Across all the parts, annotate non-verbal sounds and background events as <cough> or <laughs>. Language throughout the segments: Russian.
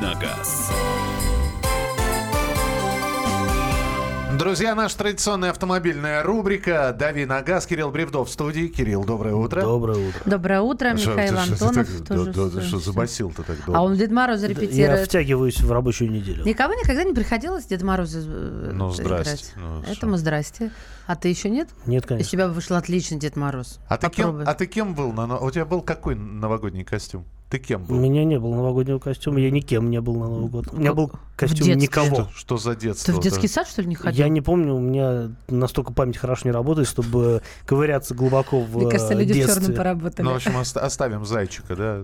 «Давиногаз». Друзья, наша традиционная автомобильная рубрика «Дави на газ». Кирилл Бревдов в студии. Кирилл, доброе утро. Доброе утро. Доброе утро, Михаил Антонов. тоже да, да, с- что забасил-то так долго? А он Дед Мороз Я репетирует. втягиваюсь в рабочую неделю. Никого никогда не приходилось Дед Мороза э, Ну, здрасте. играть? Ну, что? Этому здрасте. А ты еще нет? Нет, Из конечно. тебя вышел отличный Дед Мороз. А ты, кем, а ты кем был? на У тебя был какой новогодний костюм? Ты кем У был? меня не было новогоднего костюма, я никем не был на Новый год. У меня был костюм детстве? никого. Что, что за детство? Ты в детский сад, что ли, не ходил? Я не помню, у меня настолько память хорошо не работает, чтобы <laughs> ковыряться глубоко в Мне кажется, э, люди в детстве. черном поработали. Ну, в общем, оста- оставим зайчика, да?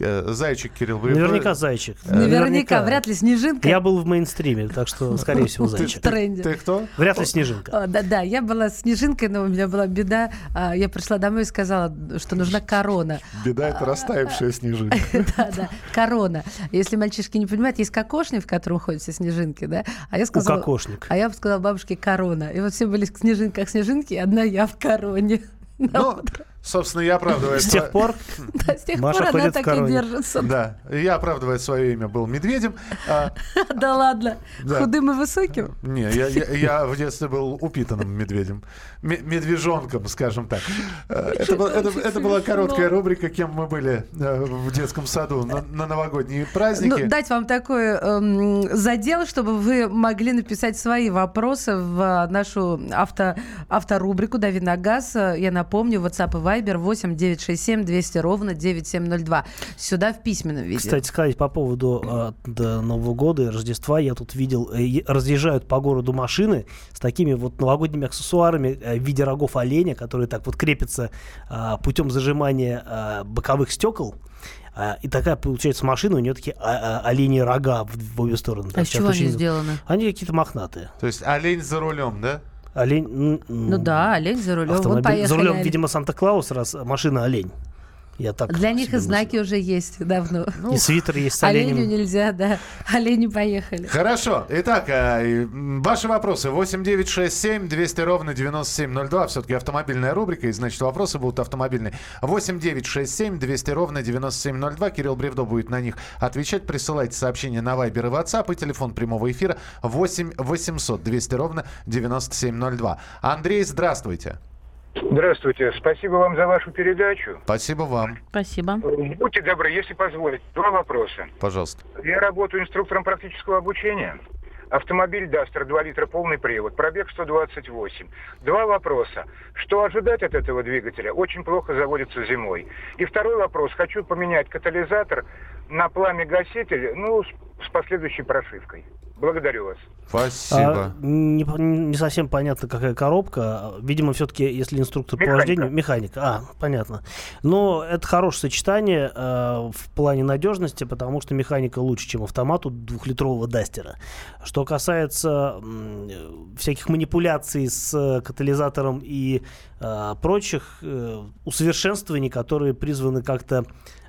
Э, Зайчик Кирилл Бревдов. Наверняка зайчик. Наверняка, вряд ли снежинка. Я был в мейнстриме, так что, скорее всего, <laughs> зайчик. ты- ты кто? Вряд ли снежинка. Да, да, я была снежинкой, но у меня была беда. А, Я пришла домой и сказала, что нужна корона. Беда это растаявшая <laughs> снежинка. Да, да, корона. Если мальчишки не понимают, есть кокошник, в котором ходят все снежинки, да? А я сказала... Укокошник. А я сказала бабушке корона. И вот все были снежинки, как снежинки, и одна я в короне. Ну, <laughs> собственно, я оправдываю... С тех пор <laughs> Да, с тех Маша пор она так и держится. Да, я оправдывая свое имя был медведем. А, <laughs> Да ладно. Да. Худым и высоким. не, я, я- я в детстве был упитанным медведем. Ме- Медвежонком, скажем так. Э, Это, был- это- это была короткая рубрика, кем мы были э, в детском саду на, на новогодние праздники. Ну, дать вам такой эм, задел, чтобы вы могли написать свои вопросы в а, нашу авто, авторубрику «Дави на газ». Э, Я напомню, WhatsApp и Viber 8 967 200 ровно 9702. Сюда в письменном виде. Кстати, сказать по поводу э, Нового года и Рождества, я тут видел, э, разъезжают по городу машины с такими вот новогодними аксессуарами э, в виде рогов оленя, которые так вот крепятся э, путем зажимания э, боковых стекол. А, И такая получается машина, у нее такие а, а, оленьи рога в, в обе стороны. а из чего очень- они сделаны? Они какие-то мохнатые. То есть олень за рулем, да? Олень. Ну да, олень за рулем. Автомобиль. За рулем, видимо, Санта-Клаус, раз машина олень. Я так Для них и знаки уже есть давно. мыслю. И свитер есть с Оленю оленем. нельзя, да. Олени поехали. Хорошо. Итак, э, ваши вопросы. 8967 200 ровно 9702. Все-таки автомобильная рубрика, и значит вопросы будут автомобильные. 8967 200 ровно 9702. Кирилл Бревдо будет на них отвечать. Присылайте сообщения на Viber и WhatsApp. И телефон прямого эфира 8 800 200 ровно 9702. Андрей, здравствуйте. Здравствуйте. Спасибо вам за вашу передачу. Спасибо вам. Спасибо. Будьте добры, если позволите, два вопроса. Пожалуйста. Я работаю инструктором практического обучения. Автомобиль Дастер 2 литра полный привод, пробег 128. Два вопроса. Что ожидать от этого двигателя? Очень плохо заводится зимой. И второй вопрос. Хочу поменять катализатор на пламя-гаситель, ну, с, с последующей прошивкой. Благодарю вас. Спасибо. А, не, по- не совсем понятно, какая коробка. Видимо, все-таки, если инструктор по Механика. вождению, механика. А, понятно. Но это хорошее сочетание э, в плане надежности, потому что механика лучше, чем автомат у двухлитрового Дастера. Что касается э, всяких манипуляций с э, катализатором и э, прочих э, усовершенствований, которые призваны как-то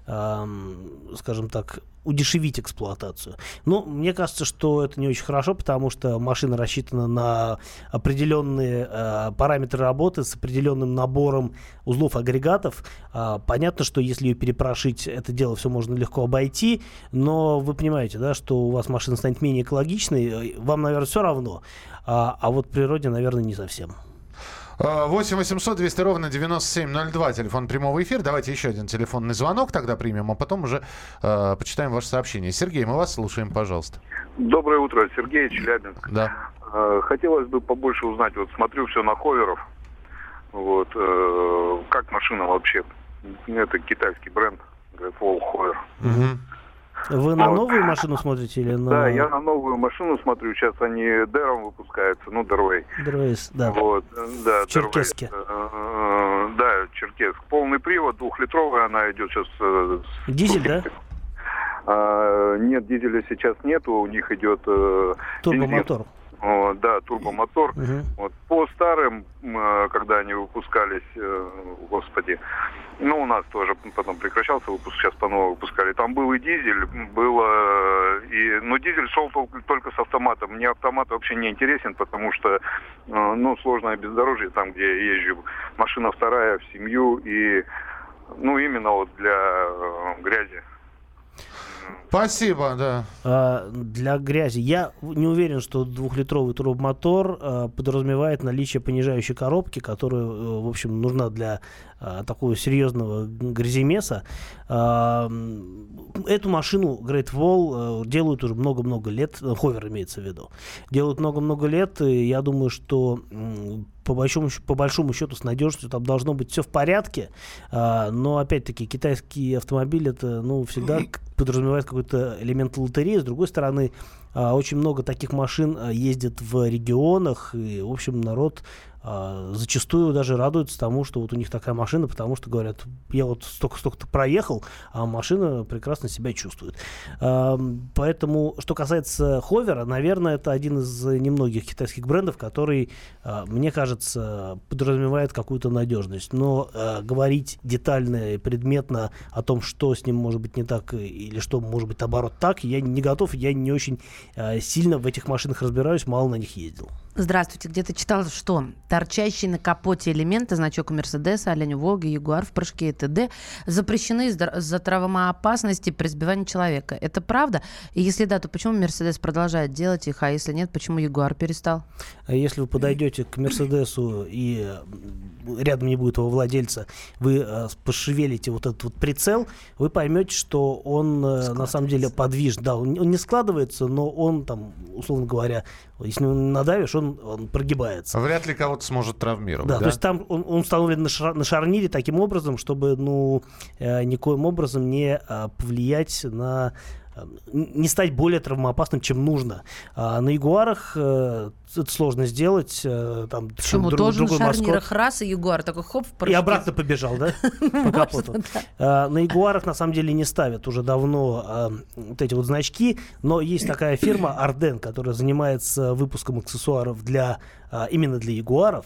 скажем так, удешевить эксплуатацию. Ну, мне кажется, что это не очень хорошо, потому что машина рассчитана на определенные э, параметры работы с определенным набором узлов агрегатов. А, понятно, что если ее перепрошить, это дело все можно легко обойти, но вы понимаете, да, что у вас машина станет менее экологичной, э, вам, наверное, все равно, а, а вот природе, наверное, не совсем. А, 8 800 200 ровно 9702, телефон прямого эфира. Давайте еще один телефонный звонок тогда примем, а потом уже э, почитаем ваше сообщение. Сергей, мы вас слушаем, пожалуйста. Доброе утро, Сергей Челябинск. Да. Э, Хотелось бы побольше узнать, вот смотрю все на ховеров, вот, э, как машина вообще, это китайский бренд, говорит, Wall Hover. Вы на Вот. новую машину смотрите или на... Да, я на новую машину смотрю, сейчас они Дэром выпускаются, ну, Дэрвей. Дрейс, да. Вот, э, да, В Черкесске. Дэрвей. Э, Да, Черкесск. Полный привод, двухлитровая, она идет сейчас... э, Дизель, да? А, Нет, дизеля сейчас нету, у них идет... э, Турбомотор. О, да, турбомотор. Мгм. Вот по старым, э, когда они выпускались, э, господи, ну у нас тоже потом прекращался выпуск, сейчас по новому выпускали. Там был и дизель, было и, но дизель шел тол- только с автоматом. Мне автомат вообще не интересен, потому что, э, ну сложное бездорожье там, где я езжу, машина вторая в семью и, ну именно вот для э, грязи. Спасибо, да. А, для грязи. Я не уверен, что двухлитровый турбомотор а, подразумевает наличие понижающей коробки, которая, э, в общем, нужна для а, такого серьезного гряземеса. А, эту машину Great Wall а, делают уже много-много лет, ховер имеется в виду, делают много-много лет, и я думаю, что по большому, по большому счету с надежностью там должно быть все в порядке, а, но опять-таки китайский автомобиль это ну всегда подразумевает какой-то элемент лотереи. С другой стороны, очень много таких машин а, ездит в регионах, и, в общем, народ а, зачастую даже радуются тому, что вот у них такая машина, потому что говорят, я вот столько-столько проехал, а машина прекрасно себя чувствует. А, поэтому, что касается Ховера, наверное, это один из немногих китайских брендов, который, а, мне кажется, подразумевает какую-то надежность. Но говорить детально и предметно о том, что с ним может быть не так или что может быть наоборот так, я не готов, я не очень сильно в этих машинах разбираюсь, мало на них ездил. Здравствуйте. Где-то читал, что торчащие на капоте элементы, значок Мерседеса, Оленя Волга, Ягуар в прыжке и т.д. запрещены из-за травмоопасности при сбивании человека. Это правда? И если да, то почему Мерседес продолжает делать их, а если нет, почему Ягуар перестал? А если вы подойдете к Мерседесу и рядом не будет его владельца, вы э, пошевелите вот этот вот прицел, вы поймете, что он э, на самом деле подвижен. Да, он, он не складывается, но он там, условно говоря, если надавишь, он, он прогибается. Вряд ли кого-то сможет травмировать. Да, да? то есть там он, он установлен на, шар, на шарнире таким образом, чтобы ну, э, никоим образом не э, повлиять на не стать более травмоопасным, чем нужно. А на Ягуарах э, это сложно сделать. Э, там, Почему? Друг, Тоже на шарнирах раз, и Ягуар такой хоп, в И обратно побежал, да? <laughs> По капоту. А, на Ягуарах на самом деле не ставят уже давно а, вот эти вот значки, но есть такая фирма <coughs> Арден, которая занимается выпуском аксессуаров для именно для ягуаров.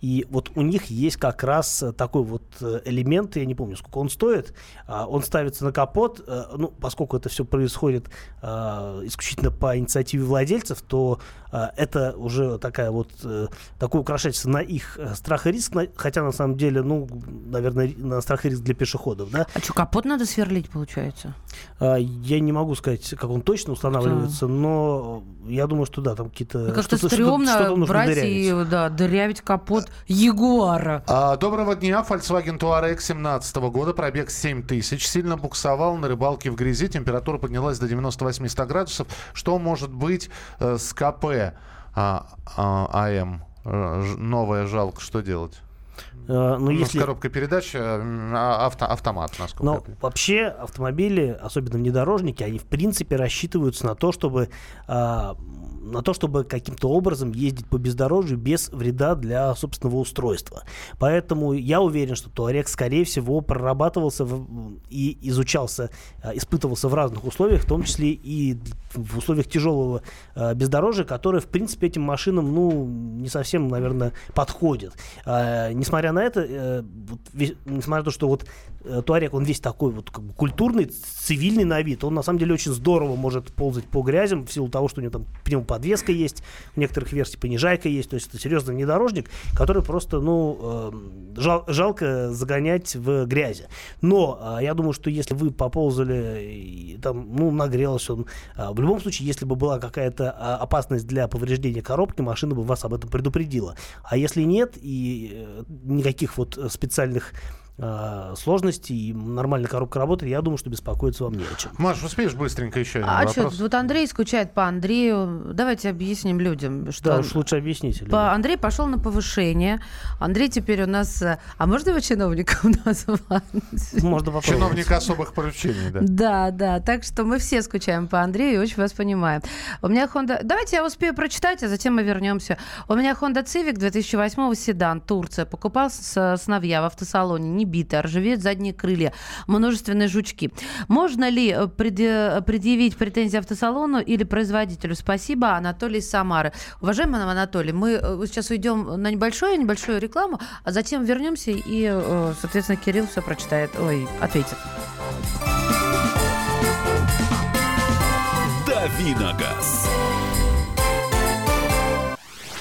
И вот у них есть как раз такой вот э, элемент, я не помню, сколько он стоит. А, он ставится на капот. Ну, поскольку это все происходит исключительно по инициативе владельцев, то это уже такая вот э, такое украшательство на их э, страх и риск, на, хотя на самом деле, ну, наверное, на страх и риск для пешеходов, да. А что, капот надо сверлить, получается? А, я не могу сказать, как он точно устанавливается, да. но я думаю, что да, там какие-то... Ну, как-то стрёмно что брать дырявить. и да, дырявить капот Ягуара. А, доброго дня, Volkswagen Touareg 17 года, пробег 7 тысяч, сильно буксовал на рыбалке в грязи, температура поднялась до 98-100 градусов. Что может быть э, с КП а, а, АМ? Новое жалко, что делать? Uh, ну, если... С коробкой передач а, авто, автомат, насколько Но вообще автомобили, особенно внедорожники, они в принципе рассчитываются на то, чтобы а, на то, чтобы каким-то образом ездить по бездорожью без вреда для собственного устройства. Поэтому я уверен, что Туарек, скорее всего, прорабатывался в, и изучался, а, испытывался в разных условиях, в том числе и в условиях тяжелого э, бездорожья, которое, в принципе, этим машинам, ну, не совсем, наверное, подходит. Э, на это, э, вот, несмотря на то, что вот Туарек, он весь такой вот как бы культурный, цивильный на вид, он на самом деле очень здорово может ползать по грязям в силу того, что у него там пневмоподвеска есть, в некоторых версиях понижайка есть, то есть это серьезный внедорожник, который просто, ну, э, жал, жалко загонять в грязи. Но э, я думаю, что если вы поползали, там, ну, нагрелся он, э, в любом случае, если бы была какая-то а, опасность для повреждения коробки, машина бы вас об этом предупредила. А если нет, и э, никаких вот специальных э, сложностей, и нормально коробка работает, я думаю, что беспокоиться вам не о чем. Маш, успеешь быстренько еще один А вопрос? что, вот Андрей скучает по Андрею. Давайте объясним людям, что... Да, уж лучше объясните. По... Андрей пошел на повышение. Андрей теперь у нас... Э, а можно его чиновником <laughs> назвать? Можно попробовать. Чиновник особых поручений, да. Да, да. Так что мы все скучаем по Андрею и очень вас понимаем. У меня Honda... Давайте я успею прочитать, а затем мы вернемся. У меня Honda Civic 2008 седан, Турция. Покупал с сыновья в автосалоне. Не битые, ржавеют задние крылья, множественные жучки. Можно ли э, предъявить претензии автосалону или производителю? Спасибо, Анатолий Самары. Уважаемый Анатолий, мы э, сейчас уйдем на небольшую, небольшую рекламу, а затем вернемся и, э, соответственно, Кирилл все прочитает, ой, ответит. Давиногаз.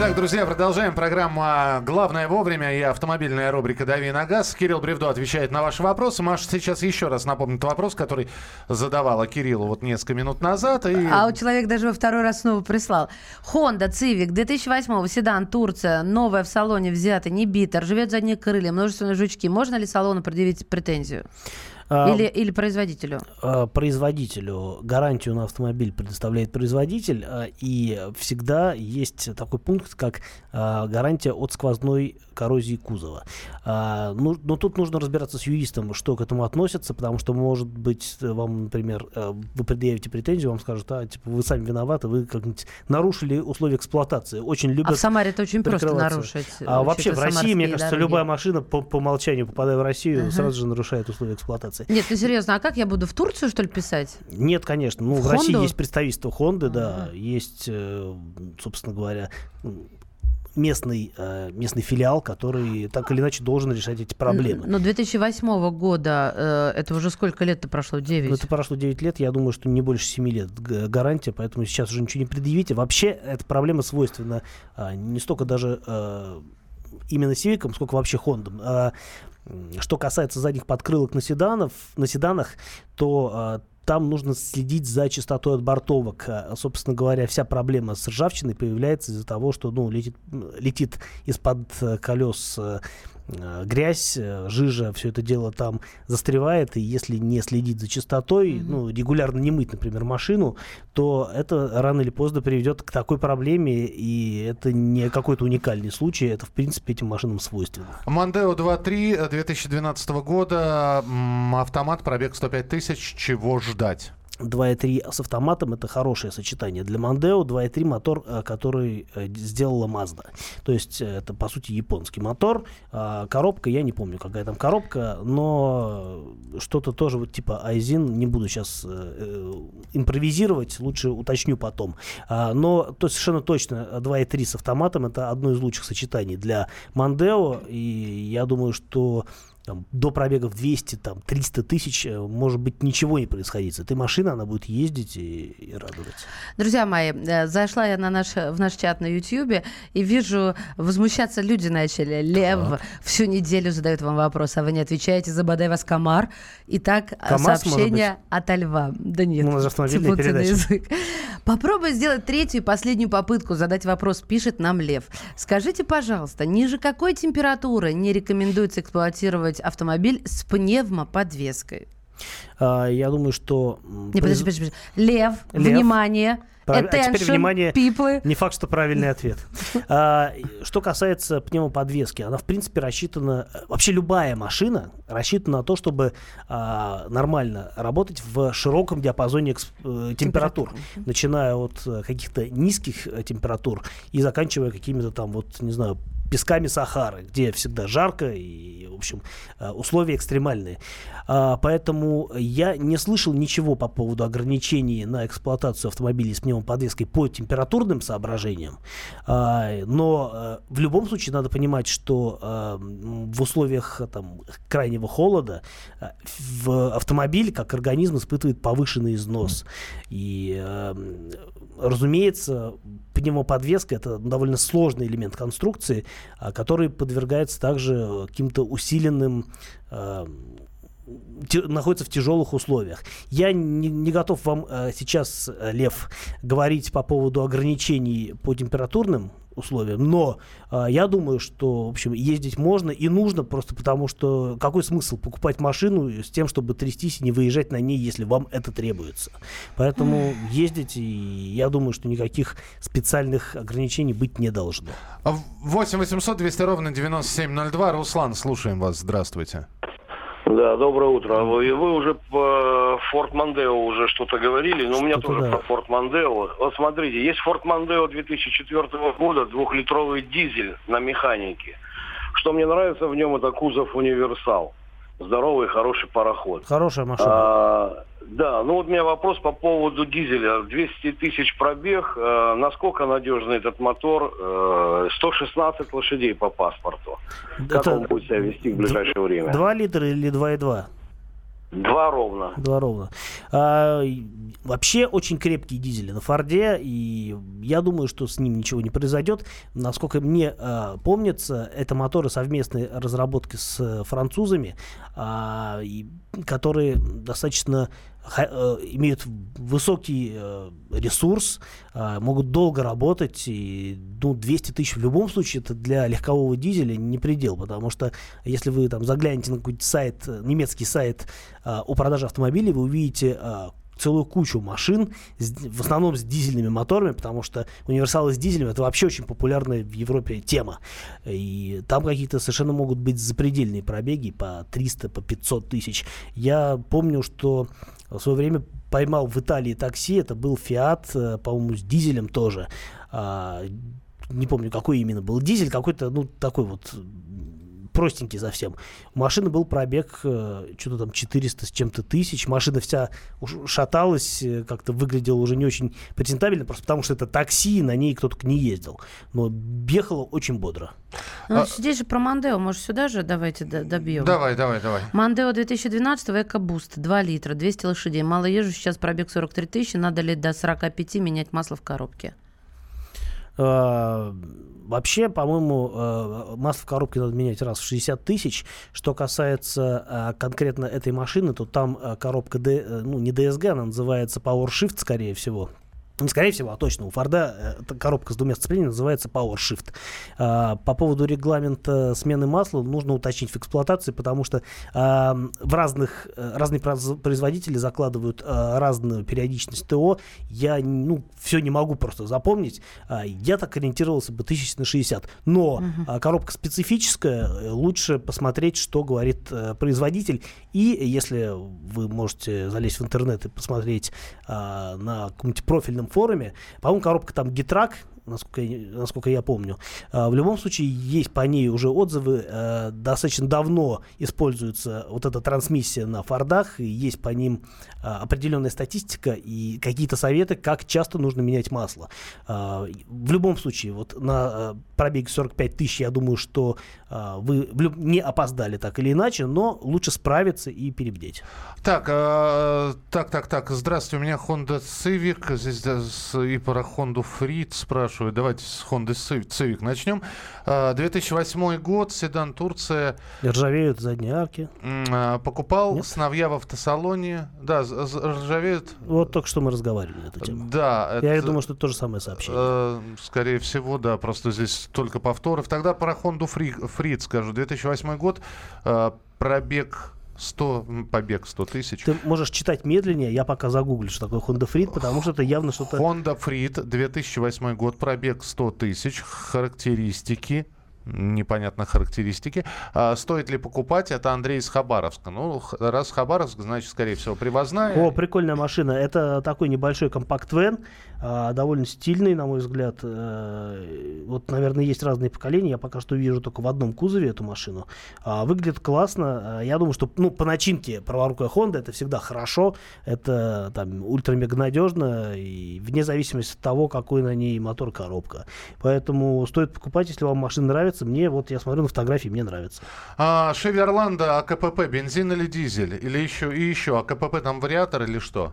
Итак, друзья, продолжаем программу «Главное вовремя» и автомобильная рубрика «Дави на газ». Кирилл Бревдо отвечает на ваши вопросы. Маша сейчас еще раз напомнит вопрос, который задавала Кириллу вот несколько минут назад. И... А у человека даже во второй раз снова прислал. Honda Civic 2008 седан, Турция, новая в салоне взята, не бита, ржавеют задние крылья, множественные жучки. Можно ли салону предъявить претензию? А, или, или производителю? А, производителю. Гарантию на автомобиль предоставляет производитель. А, и всегда есть такой пункт, как гарантия от сквозной коррозии кузова. Ну, но тут нужно разбираться с юристом, что к этому относится, потому что, может быть, вам, например, вы предъявите претензию, вам скажут, а, типа, вы сами виноваты, вы как-нибудь нарушили условия эксплуатации. Очень любят А в Самаре это очень просто нарушить. А вообще в России, мне кажется, дороги. любая машина по, по умолчанию, попадая в Россию, uh-huh. сразу же нарушает условия эксплуатации ситуации. Нет, ну серьезно, а как я буду в Турцию, что ли, писать? Нет, конечно. Ну, в, в России есть представительство Хонды, да, есть, э, собственно говоря, местный, э, местный филиал, который так или иначе должен решать эти проблемы. Но 2008 года, э, это уже сколько лет-то прошло? 9? Ну, это прошло 9 лет, я думаю, что не больше 7 лет гарантия, поэтому сейчас уже ничего не предъявите. Вообще, эта проблема свойственна не столько даже именно Civic, сколько вообще Honda. Что касается задних подкрылок на, седанов, на седанах, то а, там нужно следить за частотой отбортовок. А, собственно говоря, вся проблема с ржавчиной появляется из-за того, что ну, летит, летит из-под э, колес э, грязь, э, жижа, все это дело там застревает, и если не следить за чистотой, mm-hmm. ну, регулярно не мыть, например, машину, то это рано или поздно приведет к такой проблеме, и это не какой-то уникальный случай, это, в принципе, этим машинам свойственно. Мандео 2.3 2012 года, автомат, пробег 105 тысяч, чего ждать? 2.3 с автоматом это хорошее сочетание. Для Мандео 2.3 мотор, э, который э, сделала Mazda. То есть э, это по сути японский мотор. А, коробка, я не помню, какая там коробка, но что-то тоже вот типа Айзин, не буду сейчас импровизировать, лучше уточню потом. А, но то совершенно точно 2.3 с автоматом это одно из лучших сочетаний для Мандео. И я думаю, что там, до пробегов 200, там, 300 тысяч, э, может быть, ничего не происходит. С этой машиной она будет ездить и, и радовать. Друзья мои, э, зашла я на наш, в наш чат на YouTube и вижу, возмущаться люди начали. Лев так. всю неделю задает вам вопрос, а вы не отвечаете, забодай вас комар. Итак, КамАЗ, сообщение от Льва. Да нет, ну, автомобильная передача. язык. Попробуй сделать третью и последнюю попытку задать вопрос, пишет нам Лев. Скажите, пожалуйста, ниже какой температуры не рекомендуется эксплуатировать использовать автомобиль с пневмоподвеской? А, я думаю, что... Не, подожди, подожди, подожди. Лев, Лев, внимание. Прав... Attention, а теперь, внимание, people. не факт, что правильный ответ. <laughs> А, что касается пневмоподвески, она, в принципе, рассчитана... Вообще любая машина рассчитана на то, чтобы а, нормально работать в широком диапазоне эксп... Э, температур. Начиная от э, каких-то низких э, температур и заканчивая какими-то там, вот, не знаю, песками Сахары, где всегда жарко и, в общем, э, условия экстремальные. А, поэтому я не слышал ничего по поводу ограничений на эксплуатацию автомобилей с пневмоподвеской по температурным соображениям. А, но э, в любом случае надо понимать, что э, в условиях там, крайнего холода в автомобиль как организм испытывает повышенный износ. И разумеется, пневмоподвеска это довольно сложный элемент конструкции, а, который подвергается также каким-то усиленным а, находится в тяжелых условиях. Я не, не готов вам э, сейчас, Лев, говорить по поводу ограничений по температурным условиям, но э, я думаю, что, в общем, ездить можно и нужно просто потому, что какой смысл покупать машину с тем, чтобы трястись и не выезжать на ней, если вам это требуется. Поэтому ездите, и я думаю, что никаких специальных ограничений быть не должно. 8 800 200 ровно 9702. Руслан, слушаем вас. Здравствуйте. Да, доброе утро. Вы, вы уже по Форт Мандео уже что-то говорили, но у меня тоже да. про Форт Мандео. Вот смотрите, есть Форт Мандео 2004 года, двухлитровый дизель на механике. Что мне нравится в нем, это кузов универсал. Здоровый, хороший пароход. Хорошая машина. А, да, ну вот у меня вопрос по поводу дизеля. 200 тысяч пробег. Э, насколько надежный этот мотор? Э, 116 лошадей по паспорту. Как Это он будет себя вести в ближайшее время? 2 литра или 2,2? Два ровно. Два ровно. А, вообще очень крепкие дизели на Форде, и я думаю, что с ним ничего не произойдет. Насколько мне а, помнится, это моторы совместной разработки с французами, а, и, которые достаточно имеют высокий э, ресурс, э, могут долго работать, и ну, 200 тысяч в любом случае это для легкового дизеля не предел, потому что если вы там заглянете на какой-то сайт, немецкий сайт о продаже автомобилей, вы увидите целую кучу машин, в основном с дизельными моторами, потому что универсалы с дизелем это вообще очень популярная в Европе тема. И там какие-то совершенно могут быть запредельные пробеги по 300, по 500 тысяч. Я помню, что в свое время поймал в Италии такси, это был Фиат, э, по-моему, с дизелем тоже. А, не помню, какой именно был дизель, какой-то, ну, такой вот простенький совсем. У машины был пробег, э, что-то там 400 с чем-то тысяч. Машина вся шаталась, э, как-то выглядела уже не очень презентабельно, просто потому что это такси, на ней кто-то не ездил. Но ехала очень бодро. Ну, а... здесь же про Мандео, может, сюда же давайте добьем? Давай, давай, давай. Мандео 2012 EcoBoost, 2 литра, 200 лошадей. Мало езжу, сейчас пробег 43 тысячи, надо ли до 45 менять масло в коробке? А, вообще, по-моему, э, масло в коробке надо менять раз в 60 тысяч. Что касается э, конкретно этой машины, то там э, коробка, D, ну, не DSG, она называется PowerShift, скорее всего скорее всего, а точно, у Форда эта коробка с двумя сцеплениями называется PowerShift. А, по поводу регламента смены масла нужно уточнить в эксплуатации, потому что а, в разных, э, разные производители закладывают а, разную периодичность ТО. Я ну, все не могу просто запомнить. Я так ориентировался бы тысяч на 60. Но угу. коробка специфическая, э, лучше посмотреть, что говорит э, производитель. И если вы можете залезть в интернет и посмотреть на каком-нибудь профильном форуме. По-моему, коробка там Гитрак, насколько, насколько я помню. А, в любом случае, есть по ней уже отзывы. А, достаточно давно используется вот эта трансмиссия на Фордах, и есть по ним а, определенная статистика и какие-то советы, как часто нужно менять масло. В любом случае, вот на пробеге 45 тысяч, я думаю, что вы не опоздали так или иначе, но лучше справиться и перебдеть. Так, так, так, так. Здравствуйте, у меня Honda Civic, здесь и про Honda Freed спрашивают спрашивают. Давайте с Honda Civic начнем. 2008 а, год, седан Турция. Ржавеют задние арки. А, покупал Нет? сновья в автосалоне. Да, ржавеют. Вот только что мы разговаривали на эту тему. Да. Я это, думаю, что это то же самое сообщение. Э, скорее всего, да. Просто здесь только повторов. Тогда про Honda Freed скажу. 2008 год. Э, пробег 100, побег 100 тысяч. Ты можешь читать медленнее, я пока загуглю, что такое Honda Freed, потому что это явно что-то... Honda Freed, 2008 год, пробег 100 тысяч, характеристики, непонятно характеристики. А стоит ли покупать? Это Андрей из Хабаровска. Ну, раз Хабаровск, значит, скорее всего, привозная. О, прикольная машина. Это такой небольшой компакт-вен, а, довольно стильный, на мой взгляд. А, вот, наверное, есть разные поколения. Я пока что вижу только в одном кузове эту машину. А, выглядит классно. А, я думаю, что ну, по начинке праворукая Honda это всегда хорошо. Это там ультра-мега надежно. И вне зависимости от того, какой на ней мотор-коробка. Поэтому стоит покупать, если вам машина нравится. Мне, вот я смотрю на фотографии, мне нравится. А, Шеви Орландо, АКПП, бензин или дизель? Или еще, и еще, АКПП там вариатор или что?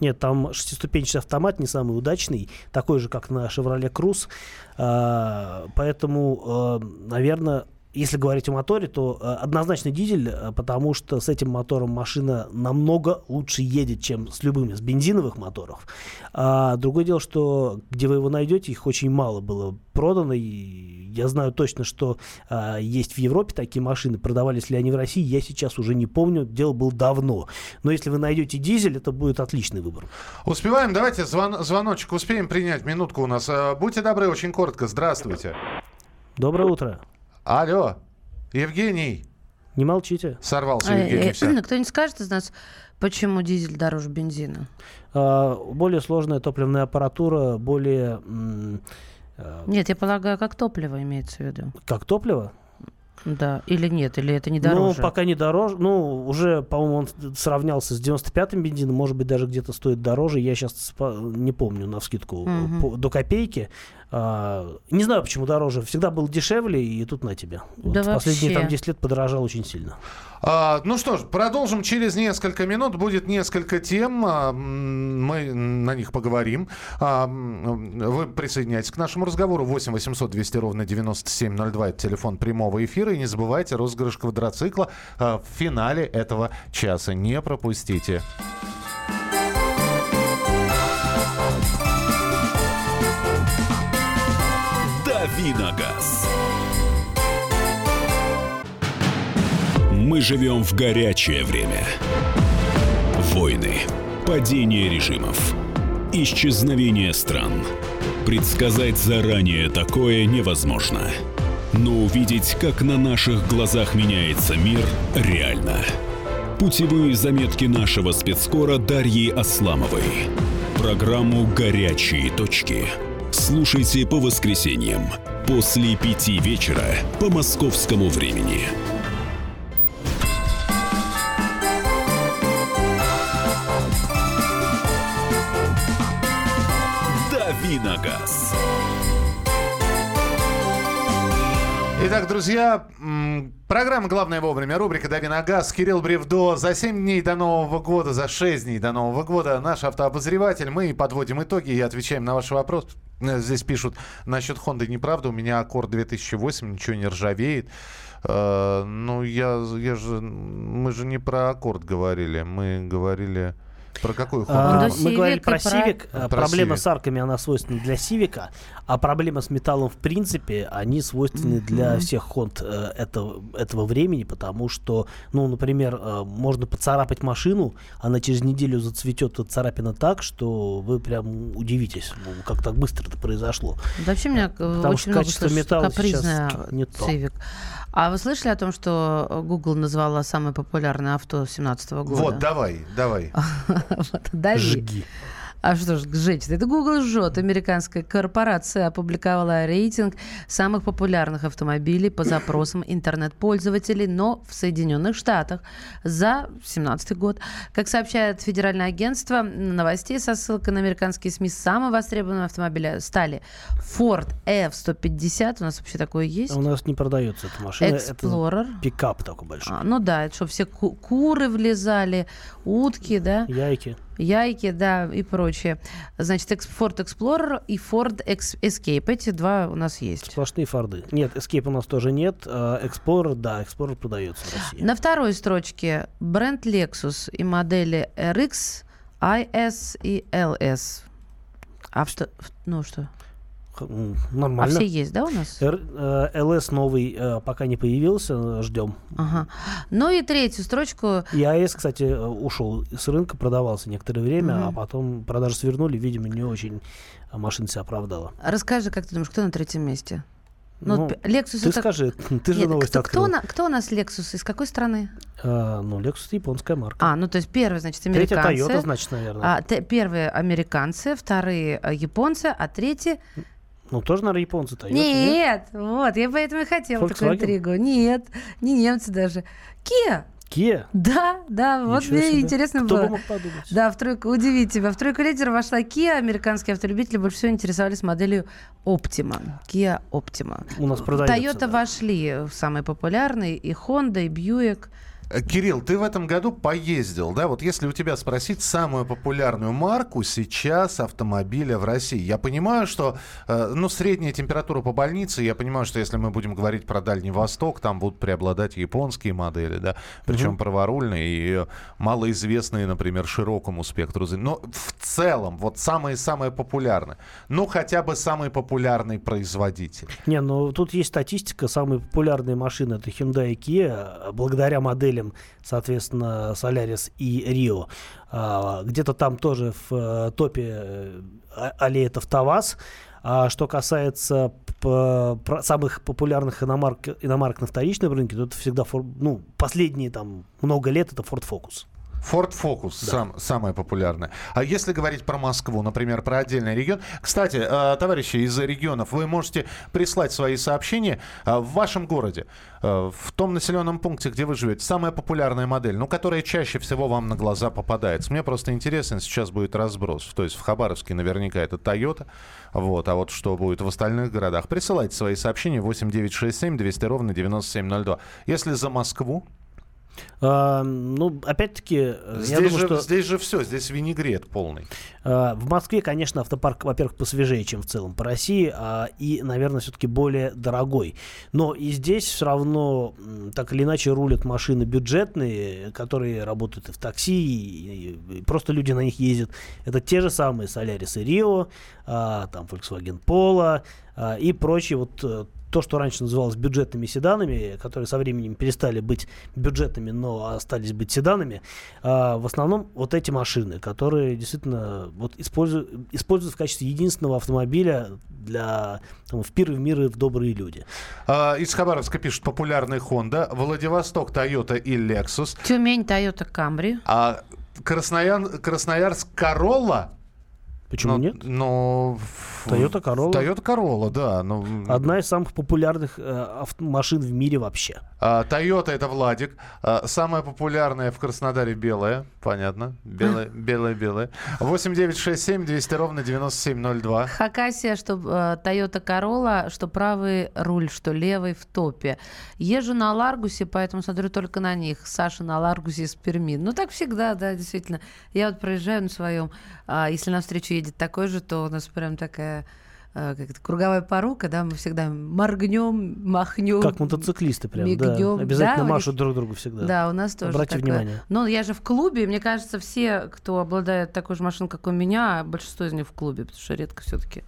Нет, там шестиступенчатый автомат не самый удачный, такой же, как на Chevrolet Cruze. А, поэтому, а, наверное, если говорить о моторе, то э, однозначно дизель, э, потому что с этим мотором машина намного лучше едет, чем с любыми, с бензиновых моторов. А другое дело, что где вы его найдете, их очень мало было продано. И я знаю точно, что э, есть в Европе такие машины. Продавались ли они в России, я сейчас уже не помню. Дело было давно. Но если вы найдете дизель, это будет отличный выбор. Успеваем? Давайте звон звоночек успеем принять. Минутку у нас. Э, будьте добры, очень коротко. Здравствуйте. Доброе утро. Алло, Евгений. Не молчите. Сорвался а, Евгений. Э, все. Кто-нибудь скажет из нас, почему дизель дороже бензина? А, более сложная топливная аппаратура, более... А... Нет, я полагаю, как топливо имеется в виду. Как топливо? Да, или нет, или это не Ну, дороже? пока не дороже. Ну, уже, по-моему, он сравнялся с 95-м бензином, может быть, даже где-то стоит дороже. Я сейчас не помню на вскидку по- до копейки. А, не знаю, почему дороже. Всегда был дешевле, и тут на тебя. Вот Да Последние вообще. там 10 лет подорожал очень сильно. А, ну что ж, продолжим через несколько минут. Будет несколько тем, а, мы на них поговорим. А, Вы присоединяйтесь к нашему разговору. 8 800 200 ровно 9702. Это телефон прямого эфира. И не забывайте розыгрыш квадроцикла а, в финале этого часа. Не пропустите. Давиногаз. Мы живем в горячее время. Войны, падение режимов, исчезновение стран. Предсказать заранее такое невозможно. Но увидеть, как на наших глазах меняется мир, реально. Путевые заметки нашего спецскора Дарьи Асламовой. Программу «Горячие точки». Слушайте по воскресеньям после пяти вечера по московскому времени. Давиногаз. Итак, друзья, программа «Главное вовремя», рубрика «Дави на газ», Кирилл Бревдо. За 7 дней до Нового года, за 6 дней до Нового года наш автообозреватель. Мы подводим итоги и отвечаем на ваши вопросы. Э, Здесь пишут насчет Honda неправда. У меня Аккорд 2008, ничего не ржавеет. Э, ну, я, я же... Мы же не про Аккорд говорили. Мы говорили... Про какую А, Honda? Honda мы говорили Civic про и про- Civic. Про а, Проблема Civic. с арками, она свойственна для Civic, а проблема с металлом в принципе, они свойственны для всех Хонд э, этого, этого времени, потому что, ну, например, э, можно поцарапать машину, она через неделю зацветет эта царапина так, что вы прям удивитесь, ну, как так быстро это произошло. Вообще у меня э, Потому очень что качество металла капризная сейчас не то. Civic. А вы слышали о том, что Google назвала самое популярное авто 2017 года? Вот, давай, давай. <laughs> Жги. А что ж, жечь? Это Google жжет. Американская корпорация опубликовала рейтинг самых популярных автомобилей по запросам интернет-пользователей, но в Соединенных Штатах за 2017 год. Как сообщает Федеральное агентство новостей со ссылкой на американские СМИ, самыми востребованными автомобилями стали Ford F-150, у нас вообще такое есть, А У нас не продается эта машина. Explorer. Это пикап такой большой. А, ну да, это чтобы все ку- куры влезали, утки, да, Яйки. Яйки, да, и прочее. Значит, Ford Explorer и Ford Escape. Эти два у нас есть. Сплошные форды. Нет, Escape у нас тоже нет. а Explorer, да, Explorer продается в России. На второй строчке бренд Lexus и модели RX, IS и LS. А что? Ну что? А Нормально. все есть, да, у нас? Э, LS новый э, пока не появился, ждем. Ага. Ну и третью строчку И AS, кстати, э, ушел с рынка, продавался некоторое время, Мгм. а потом продажи свернули, видимо, не очень а, машина себя оправдала. расскажи, как ты думаешь, кто на третьем месте? Ну, Ну, Lexus Ты это... скажи, <laughs> ты же Нет, новость кто, кто, открыл. на- кто у нас Lexus? Из какой страны? А, ну, Lexus японская марка. А, ну то есть первый, значит, Третья американцы. Toyota, значит, наверное. А, те- первые американцы, вторые а, японцы, а третьи... Ну, тоже, наверное, японцы Toyota. Нет, вот, я поэтому и хотела такую Volkswagen? интригу. Нет, не немцы даже. Kia. Kia? Да, да, вот Ничего мне себе. интересно Кто было. бы мог подумать? Да, в тройку, удивить тебя. В тройку лидера вошла Kia. Американские автолюбители больше всего интересовались моделью Optima. Kia Optima. У нас продается, Toyota да. вошли в самые популярные. И Honda, и Buick. Э, Кирилл, ты в этом году поездил, да? Вот если у тебя спросить самую популярную марку сейчас автомобиля в России, я понимаю, что, э, ну, средняя температура по больнице, я понимаю, что если мы будем говорить про Дальний Восток, там будут преобладать японские модели, да, причем праворульные и малоизвестные, например, широкому спектру. Но в целом, вот самые-самые популярные, ну, хотя бы самый популярный производитель. Не, ну тут есть статистика. Самые популярные машины это Hyundai и Kia. Благодаря моделям, соответственно, Solaris и Rio. А, Где-то там тоже в э, топе э, а- аллея это АвтоВАЗ. А что касается самых популярных иномарк, иномарок на вторичном рынке, то это всегда, ну, последние там много лет это Ford Focus. Ford Focus Да. сам, самая популярная. А если говорить про Москву, например, про отдельный регион. Кстати, э, товарищи из регионов, вы можете прислать свои сообщения э, в вашем городе, э, в том населенном пункте, где вы живете. Самая популярная модель, ну, которая чаще всего вам на глаза попадается. Мне просто интересно, сейчас будет разброс. То есть в Хабаровске наверняка это Toyota. Вот, а вот что будет в остальных городах? Присылайте свои сообщения 8967 200 ровно 9702. Если за Москву, А, ну, опять-таки, э, я здесь, думаю, же, что здесь же все, здесь винегрет полный. э, в Москве, конечно, автопарк, во-первых, посвежее, чем в целом по России, а, и, наверное, все-таки более дорогой. Но и здесь все равно так или иначе рулят машины бюджетные, которые работают и в такси, и, и- просто люди на них ездят. Это те же самые Солярис и Рио, а, там Volkswagen Polo а, и прочие вот э, то, что раньше называлось бюджетными седанами, которые со временем перестали быть бюджетными, но остались быть седанами, а, в основном вот эти машины, которые действительно вот используют, используют в качестве единственного автомобиля для там, в пир и в мир и в добрые люди. А, из Хабаровска пишут популярный Honda, Владивосток Toyota и Lexus, Тюмень, Тойота Камри. а Краснояр, Красноярск Королла. Почему нет? Ну, Toyota Corolla. Toyota Corolla, да. Ну, Одна из самых популярных э, машин в мире вообще. а, Toyota это Владик. А, самая популярная в Краснодаре белая. Понятно. Белая, <laughs> белая, белая. 8967 200 ровно 9702. Хакасия, что э, Toyota Corolla, что правый руль, что левый в топе. Езжу на Ларгусе, поэтому смотрю только на них. Саша на Ларгусе из Перми. Ну, так всегда, да, действительно. Я вот проезжаю на своем, а, если навстречу едет такой же, то у нас прям такая э, как это, круговая порука, да, мы всегда моргнем, махнем. Как мотоциклисты прям, да. мигнем. Обязательно Да, у них- машут друг другу всегда. Да, у нас тоже Обратите такое. внимание. Но я же в клубе, мне кажется, все, кто обладает такой же машиной, как у меня, а большинство из них в клубе, потому что редко все-таки.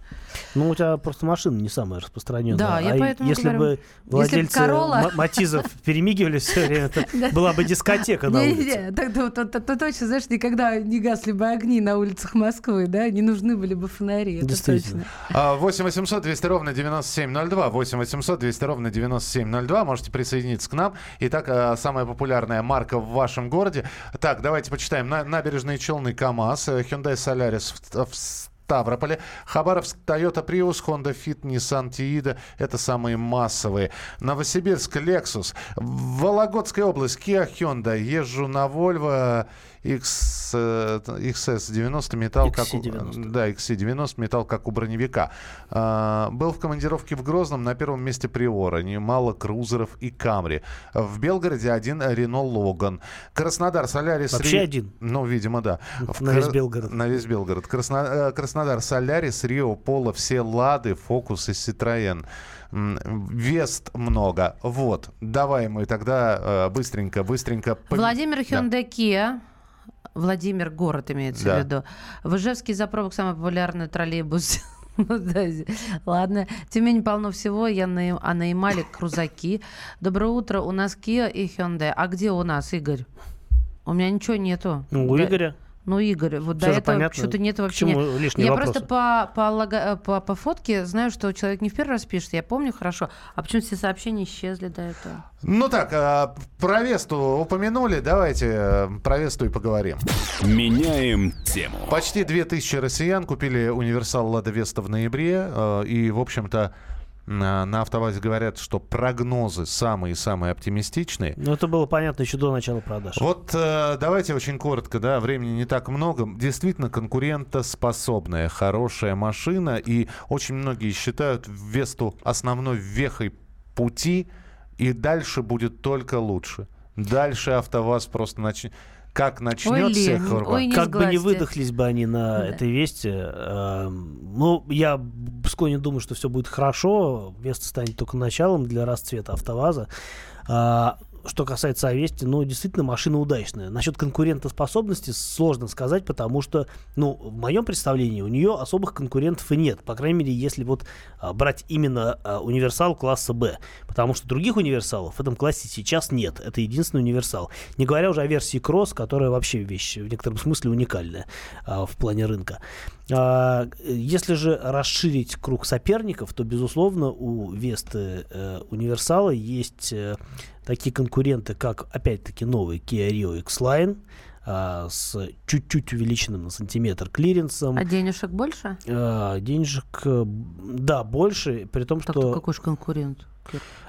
Ну, у тебя просто машина не самая распространенная. Да, я а поэтому если говорю, бы владельцы ма- Матизов <laughs> перемигивали все время, это была бы дискотека на улице. Тогда вот это это точно, знаешь, никогда не гасли бы огни на улицах Москвы, да, не нужны были бы фонари, это точно. А, 8 800 200 ровно 9702. 8 800 200 ровно 9702. Можете присоединиться к нам. Итак, а, самая популярная марка в вашем городе. Так, давайте почитаем. На- набережные Челны КАМАЗ, э, Hyundai Solaris в, в Ставрополе, Хабаровск, Toyota Prius, Honda Fit, Nissan Tiida. Это самые массовые. Новосибирск, Lexus. Вологодская область, Kia, Hyundai. Езжу на Volvo X, э, XS90 металл как у, XC90. да, XC90 металл как у броневика. А, был в командировке в Грозном на первом месте Приора. Немало крузеров и Камри. В Белгороде один Рено Логан. Краснодар Солярис. Вообще Ри- один? Ну, видимо, да. В На весь Кра- Белгород. На весь Белгород. Красно- э, Краснодар Солярис, Рио, Поло, все Лады, Фокус и Ситроен. Вест много. Вот. Давай мы тогда э, быстренько, быстренько... Владимир Да. Hyundai Kia. Владимир город имеется Да. в виду. В Ижевске из-за пробок самый популярный троллейбус. <laughs> Ладно. Тюмень полно всего. Я на, а на Ямале крузаки. Доброе утро. У нас Kia и Hyundai. А где у нас, Игорь? У меня ничего нету. Ну, у Игоря. Ну, Игорь, вот Всё до этого понятно. что-то нет К вообще. чему нет. лишние Я вопросы? просто по, по, лого- по, по фотке знаю, что человек не в первый раз пишет, я помню хорошо. А почему все сообщения исчезли до этого? Ну так, а, про Весту упомянули. Давайте э, про Весту и поговорим. Меняем тему. Почти 2000 россиян купили универсал Лада Веста в ноябре. э, И, в общем-то, на АвтоВАЗе говорят, что прогнозы самые-самые оптимистичные. Ну, это было понятно еще до начала продаж. Вот э, давайте очень коротко, да, времени не так много. Действительно, конкурентоспособная, хорошая машина. И очень многие считают Весту основной вехой пути. И дальше будет только лучше. Дальше АвтоВАЗ просто начнет... Как начнет Ой, как бы не сглазьте. выдохлись бы они на Да. этой весте. эм, ну, я склонен думать, что все будет хорошо. Место станет только началом для расцвета АвтоВАЗа. А, что касается Авести, ну, действительно, машина удачная. Насчет конкурентоспособности сложно сказать, потому что, ну, в моем представлении у нее особых конкурентов и нет. По крайней мере, если вот а, брать именно а, универсал класса Б. Потому что других универсалов в этом классе сейчас нет. Это единственный универсал. Не говоря уже о версии Кросс, которая вообще вещь в некотором смысле уникальная а, в плане рынка. А, если же расширить круг соперников, то, безусловно, у Весты э, универсала есть э, такие конкуренты, как, опять-таки, новый Kia Rio X-Line, а, с чуть-чуть увеличенным на сантиметр клиренсом. А денежек больше? А, денежек, э, да, больше, при том, Так что... какой же конкурент?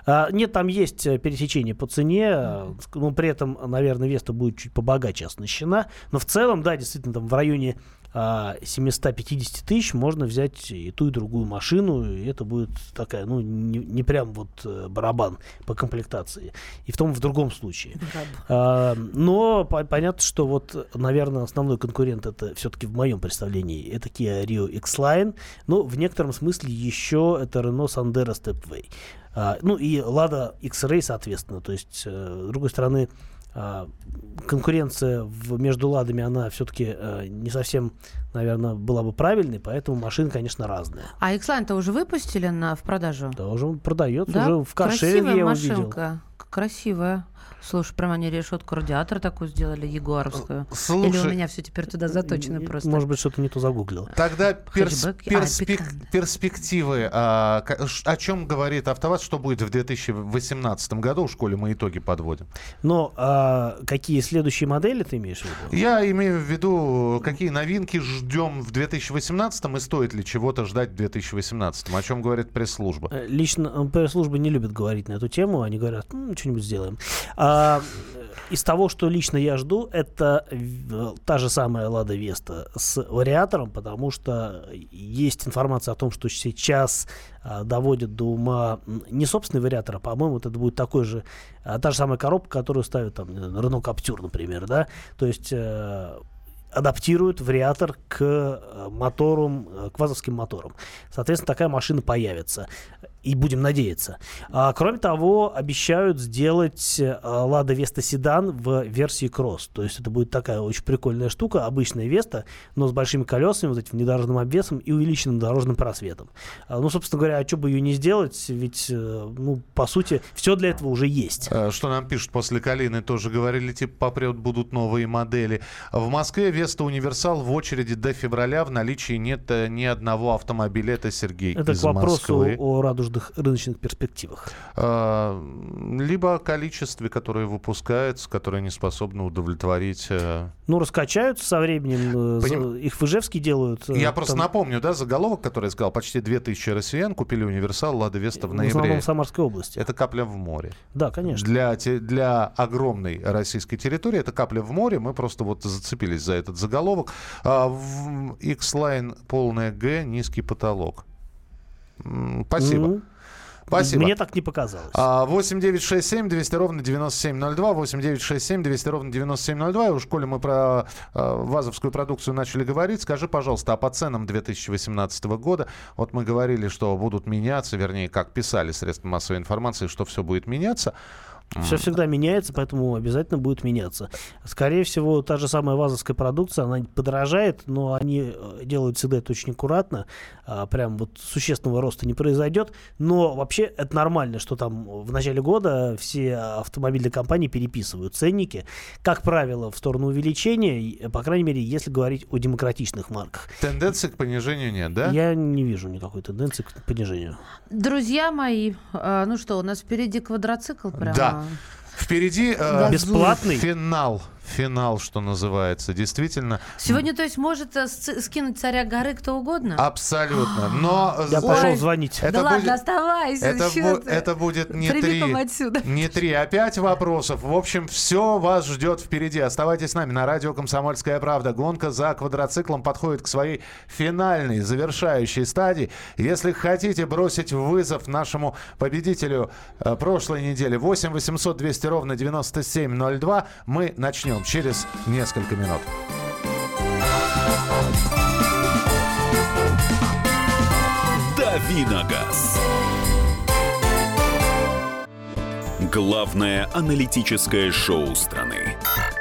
А, нет, там есть пересечение по цене, ск- но при этом, наверное, Веста будет чуть побогаче оснащена. Но в целом, да, действительно, там в районе 750 тысяч можно взять и ту, и другую машину, и это будет такая, ну, не, не прям вот э, барабан по комплектации. И в том, в другом случае. А, но по- понятно, что вот, наверное, основной конкурент это все-таки в моем представлении это Kia Rio X-Line. Но в некотором смысле еще это Renault Sandero Stepway. А, ну и Lada X-Ray, соответственно. То есть, э, с другой стороны, а, конкуренция в, между ладами, она все-таки не совсем, наверное, была бы правильной, поэтому машины, конечно, разные. А X-Line-то уже выпустили на, в продажу? Да, уже продается, Да? уже в каршеринге я его видел. Красивая. Слушай, прям они решетку радиатора такую сделали, ягуаровскую. Слушай, Или у меня все теперь туда заточено просто. Может быть, что-то не то загуглил. Тогда перс-? А, перспек- пикант. перспективы. а, о чем говорит АвтоВАЗ, что будет в 2018 году? В школе мы итоги подводим. Но а, какие следующие модели ты имеешь в виду? Я имею в виду, какие новинки ждем в 2018 и стоит ли чего-то ждать в 2018? О чем говорит пресс-служба? Э, Лично э, пресс-службы не любят говорить на эту тему. Они говорят, «М, что-нибудь сделаем. А, из того, что лично я жду, это э, та же самая Лада Веста с вариатором, потому что есть информация о том, что сейчас а, доводят до ума не собственный вариатор, а, по-моему, это будет такой же, а, та же самая коробка, которую ставят там Renault Captur, например, да, то есть э, адаптируют вариатор к э, моторам, к вазовским моторам. Соответственно, такая машина появится. И будем надеяться. А, кроме того, обещают сделать э, Lada Vesta седан в версии Cross. То есть это будет такая очень прикольная штука, обычная Веста, но с большими колесами, вот этим внедорожным обвесом и увеличенным дорожным просветом. А, ну, собственно говоря, а что бы ее не сделать, ведь, э, ну, по сути, все для этого уже есть. Э, Что нам пишут после Калины, тоже говорили, типа, попрет, будут новые модели. В Москве Веста Универсал в очереди до февраля в наличии нет ни одного автомобиля. Это Сергей Это из к вопросу Москвы. о радужных рыночных перспективах. Э, Либо о количестве, которое выпускается, которое не способно удовлетворить. э. Ну, раскачаются со временем, э, Поним- их в Ижевске делают. э, Я просто там, напомню, да, заголовок, который я сказал, почти 2000 россиян купили универсал Лада Веста в в основном ноябре. в Самарской области. Это капля в море. Да, конечно. Для, для огромной российской территории это капля в море. Мы просто вот зацепились за этот заголовок. А, в X-Line полная Г, низкий потолок. Спасибо. Ну, Спасибо. Мне так не показалось. А, 8967 200 ровно 9702, 8967 200 ровно 9702. И уж коли мы про а, ВАЗовскую продукцию начали говорить, скажи, пожалуйста, а по ценам 2018 года, вот мы говорили, что будут меняться, вернее, как писали средства массовой информации, что все будет меняться. Все всегда меняется, поэтому обязательно будет меняться. Скорее всего, та же самая вазовская продукция, она подорожает, но они э, делают всегда это очень аккуратно. а, Прям вот существенного роста не произойдет. Но вообще это нормально, что там в начале года все автомобильные компании переписывают ценники. Как правило, в сторону увеличения, по крайней мере, если говорить о демократичных марках. Тенденции к понижению нет, да? Я не вижу никакой тенденции к понижению. Друзья мои, а, ну что, у нас впереди квадроцикл прямо. Да. Впереди э. Бесплатный? финал. Финал, что называется. Действительно, Сегодня, то есть, может э, скинуть царя горы кто угодно? абсолютно. <gasps> Но Я пошел звонить. это да будет- ладно, оставайся. Это, бу- это будет не Прими три, отсюда. не три, а пять вопросов. В общем, все вас ждет впереди. Оставайтесь с нами на радио «Комсомольская правда». Гонка за квадроциклом подходит к своей финальной, завершающей стадии. Если хотите бросить вызов нашему победителю э, прошлой недели 8 800 200 ровно 9702, мы начнем через несколько минут. Давиногаз. Главное аналитическое шоу страны.